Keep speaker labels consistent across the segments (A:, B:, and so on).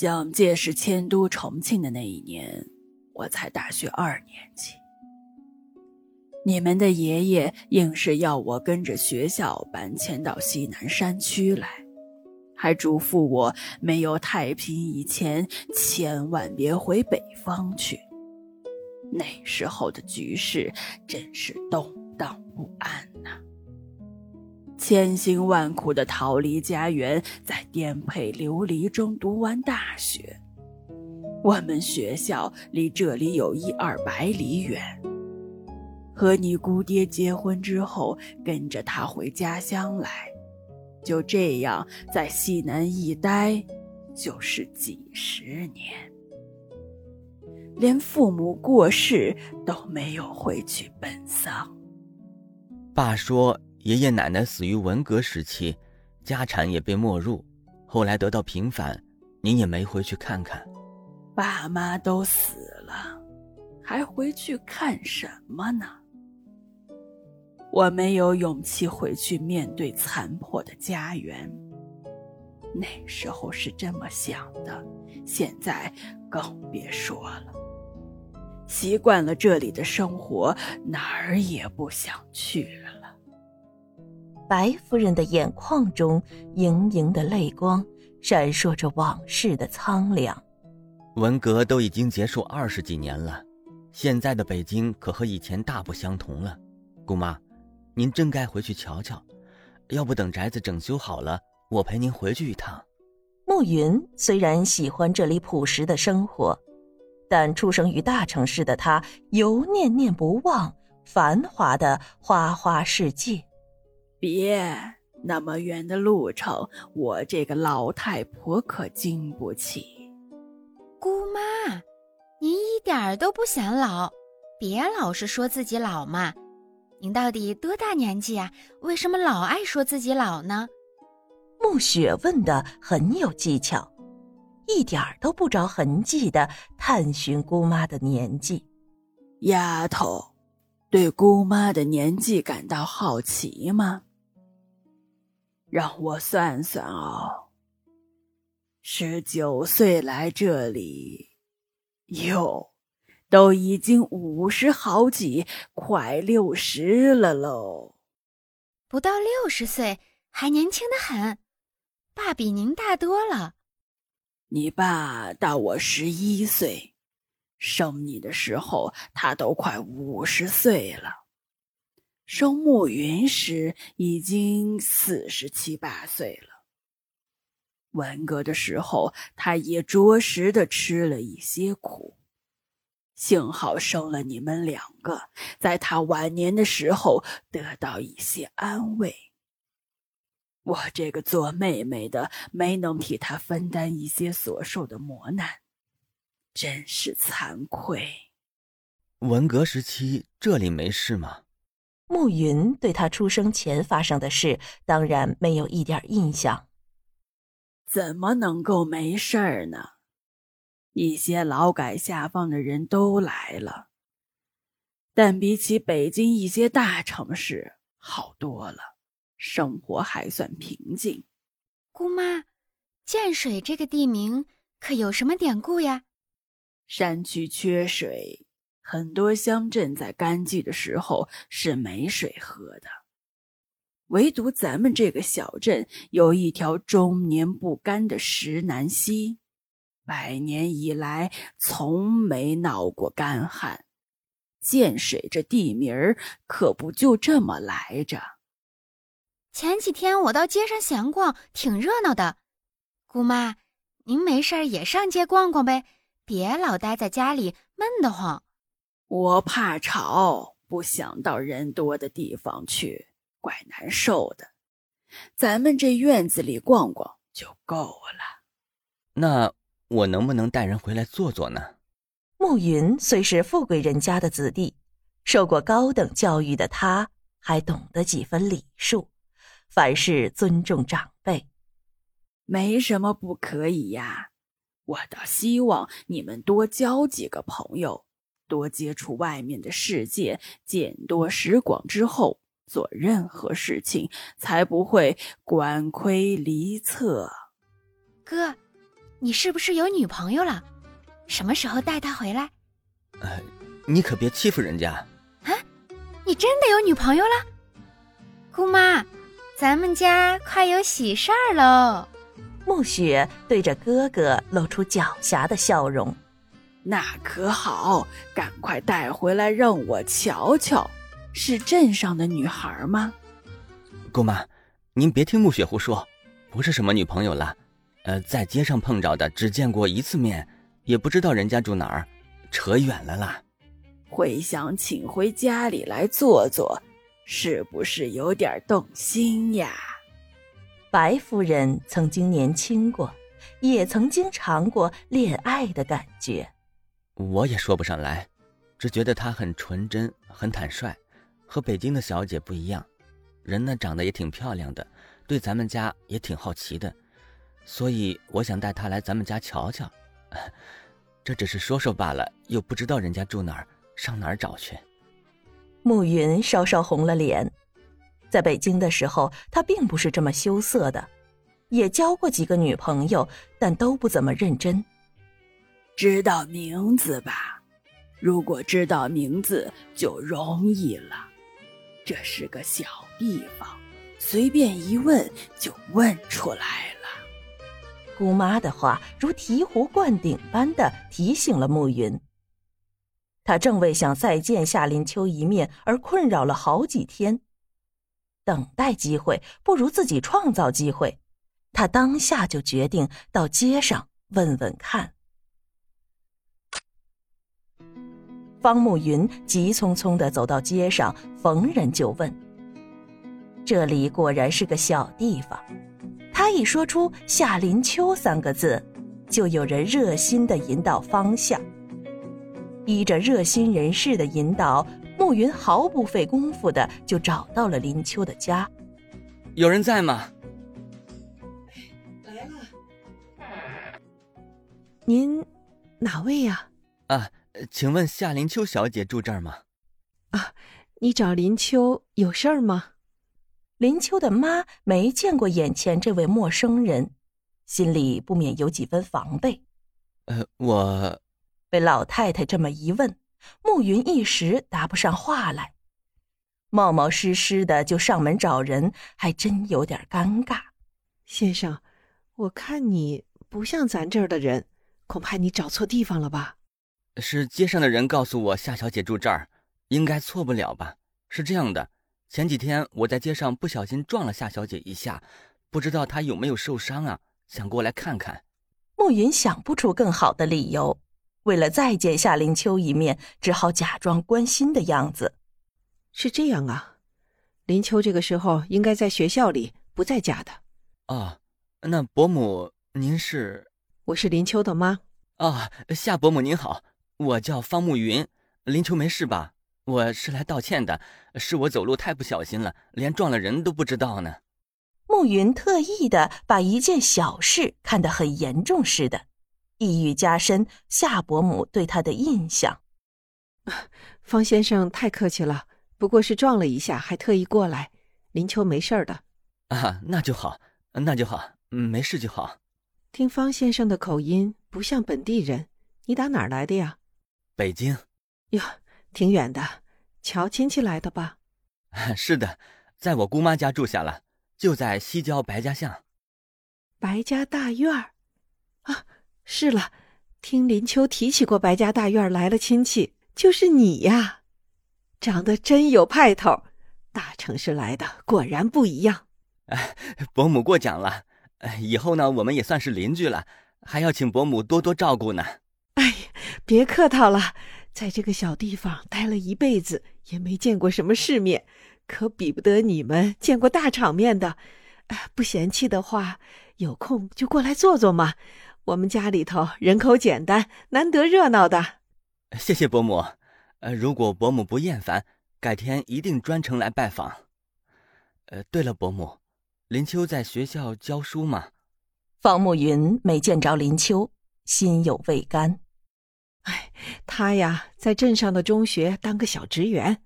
A: 蒋介石迁都重庆的那一年，我才大学二年级。你们的爷爷硬是要我跟着学校搬迁到西南山区来，还嘱咐我没有太平以前千万别回北方去。那时候的局势真是动荡不安呐，千辛万苦的逃离家园，在颠沛流离中读完大学。我们学校离这里有一二百里远。和你姑爹结婚之后，跟着他回家乡来，就这样在西南一待，就是几十年，连父母过世都没有回去奔丧。
B: 爸说，爷爷奶奶死于文革时期，家产也被没入，后来得到平反，您也没回去看看。
A: 爸妈都死了，还回去看什么呢？我没有勇气回去面对残破的家园。那时候是这么想的，现在更别说了。习惯了这里的生活，哪儿也不想去了。
C: 白夫人的眼眶中盈盈的泪光，闪烁着往事的苍凉。
B: 文革都已经结束二十几年了，现在的北京可和以前大不相同了，姑妈。您真该回去瞧瞧，要不等宅子整修好了，我陪您回去一趟。
C: 暮云虽然喜欢这里朴实的生活，但出生于大城市的他犹念念不忘繁华的花花世界。
A: 别那么远的路程，我这个老太婆可经不起。
D: 姑妈，您一点儿都不显老，别老是说自己老嘛。您到底多大年纪啊？为什么老爱说自己老呢？
C: 暮雪问的很有技巧，一点儿都不着痕迹的探寻姑妈的年纪。
A: 丫头，对姑妈的年纪感到好奇吗？让我算算哦，十九岁来这里，哟。都已经五十好几，快六十了喽。
D: 不到六十岁，还年轻的很。爸比您大多了。
A: 你爸大我十一岁，生你的时候他都快五十岁了。生暮云时已经四十七八岁了。文革的时候，他也着实的吃了一些苦。幸好生了你们两个，在他晚年的时候得到一些安慰。我这个做妹妹的没能替他分担一些所受的磨难，真是惭愧。
B: 文革时期这里没事吗？
C: 暮云对他出生前发生的事当然没有一点印象。
A: 怎么能够没事儿呢？一些劳改下放的人都来了，但比起北京一些大城市好多了，生活还算平静。
D: 姑妈，建水这个地名可有什么典故呀？
A: 山区缺水，很多乡镇在干季的时候是没水喝的，唯独咱们这个小镇有一条终年不干的石南溪。百年以来，从没闹过干旱。建水这地名儿可不就这么来着？
D: 前几天我到街上闲逛，挺热闹的。姑妈，您没事也上街逛逛呗，别老待在家里闷得慌。
A: 我怕吵，不想到人多的地方去，怪难受的。咱们这院子里逛逛就够了。
B: 那。我能不能带人回来坐坐呢？
C: 暮云虽是富贵人家的子弟，受过高等教育的他，还懂得几分礼数，凡事尊重长辈，
A: 没什么不可以呀。我倒希望你们多交几个朋友，多接触外面的世界，见多识广之后，做任何事情才不会管窥离侧。
D: 哥。你是不是有女朋友了？什么时候带她回来？
B: 呃，你可别欺负人家。
D: 啊，你真的有女朋友了？姑妈，咱们家快有喜事儿喽！
C: 暮雪对着哥哥露出狡黠的笑容。
A: 那可好，赶快带回来让我瞧瞧。是镇上的女孩吗？
B: 姑妈，您别听暮雪胡说，不是什么女朋友了。呃，在街上碰着的，只见过一次面，也不知道人家住哪儿，扯远了啦。
A: 会想请回家里来坐坐，是不是有点动心呀？
C: 白夫人曾经年轻过，也曾经尝过恋爱的感觉。
B: 我也说不上来，只觉得她很纯真，很坦率，和北京的小姐不一样。人呢，长得也挺漂亮的，对咱们家也挺好奇的，所以我想带她来咱们家瞧瞧。这只是说说罢了，又不知道人家住哪儿，上哪儿找去？
C: 暮云稍稍红了脸。在北京的时候，他并不是这么羞涩的，也交过几个女朋友，但都不怎么认真。
A: 知道名字吧？如果知道名字就容易了。这是个小地方，随便一问就问出来了。
C: 姑妈的话如醍醐灌顶般的提醒了暮云。他正为想再见夏林秋一面而困扰了好几天。等待机会不如自己创造机会，他当下就决定到街上问问看。方慕云急匆匆的走到街上，逢人就问。这里果然是个小地方，他一说出“夏林秋”三个字，就有人热心的引导方向。依着热心人士的引导。慕云毫不费工夫的就找到了林秋的家。
B: 有人在吗？
E: 来了。您哪位呀？
B: 啊，请问夏林秋小姐住这儿吗？
E: 啊，你找林秋有事儿吗？
C: 林秋的妈没见过眼前这位陌生人，心里不免有几分防备。
B: 呃，我
C: 被老太太这么一问。暮云一时答不上话来，冒冒失失的就上门找人，还真有点尴尬。
E: 先生，我看你不像咱这儿的人，恐怕你找错地方了吧？
B: 是街上的人告诉我夏小姐住这儿，应该错不了吧？是这样的，前几天我在街上不小心撞了夏小姐一下，不知道她有没有受伤啊？想过来看看。
C: 暮云想不出更好的理由。为了再见夏林秋一面，只好假装关心的样子。
E: 是这样啊，林秋这个时候应该在学校里，不在家的。
B: 哦，那伯母您是？
E: 我是林秋的妈。
B: 哦，夏伯母您好，我叫方慕云。林秋没事吧？我是来道歉的，是我走路太不小心了，连撞了人都不知道呢。
C: 慕云特意的把一件小事看得很严重似的。意欲加深夏伯母对他的印象。
E: 方先生太客气了，不过是撞了一下，还特意过来。林秋没事的。
B: 啊，那就好，那就好，没事就好。
E: 听方先生的口音，不像本地人。你打哪儿来的呀？
B: 北京。
E: 哟，挺远的，瞧亲戚来的吧？
B: 是的，在我姑妈家住下了，就在西郊白家巷。
E: 白家大院儿，啊。是了，听林秋提起过白家大院来了亲戚，就是你呀，长得真有派头。大城市来的果然不一样。
B: 哎，伯母过奖了。以后呢，我们也算是邻居了，还要请伯母多多照顾呢。
E: 哎，别客套了，在这个小地方待了一辈子，也没见过什么世面，可比不得你们见过大场面的。不嫌弃的话，有空就过来坐坐嘛。我们家里头人口简单，难得热闹的。
B: 谢谢伯母。呃，如果伯母不厌烦，改天一定专程来拜访。呃，对了，伯母，林秋在学校教书吗？
C: 方慕云没见着林秋，心有未甘。
E: 哎，他呀，在镇上的中学当个小职员。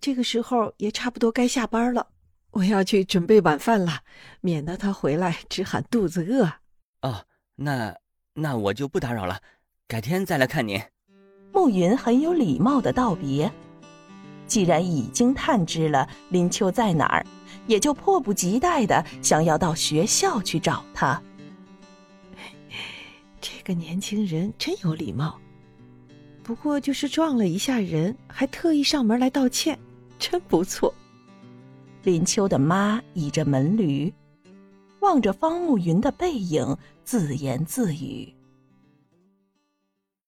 E: 这个时候也差不多该下班了，我要去准备晚饭了，免得他回来只喊肚子饿。
B: 哦。那那我就不打扰了，改天再来看您。
C: 暮云很有礼貌的道别。既然已经探知了林秋在哪儿，也就迫不及待的想要到学校去找他。
E: 这年轻人真有礼貌，不过就是撞了一下人，还特意上门来道歉，真不错。
C: 林秋的妈倚着门驴，望着方慕云的背影，自言自语。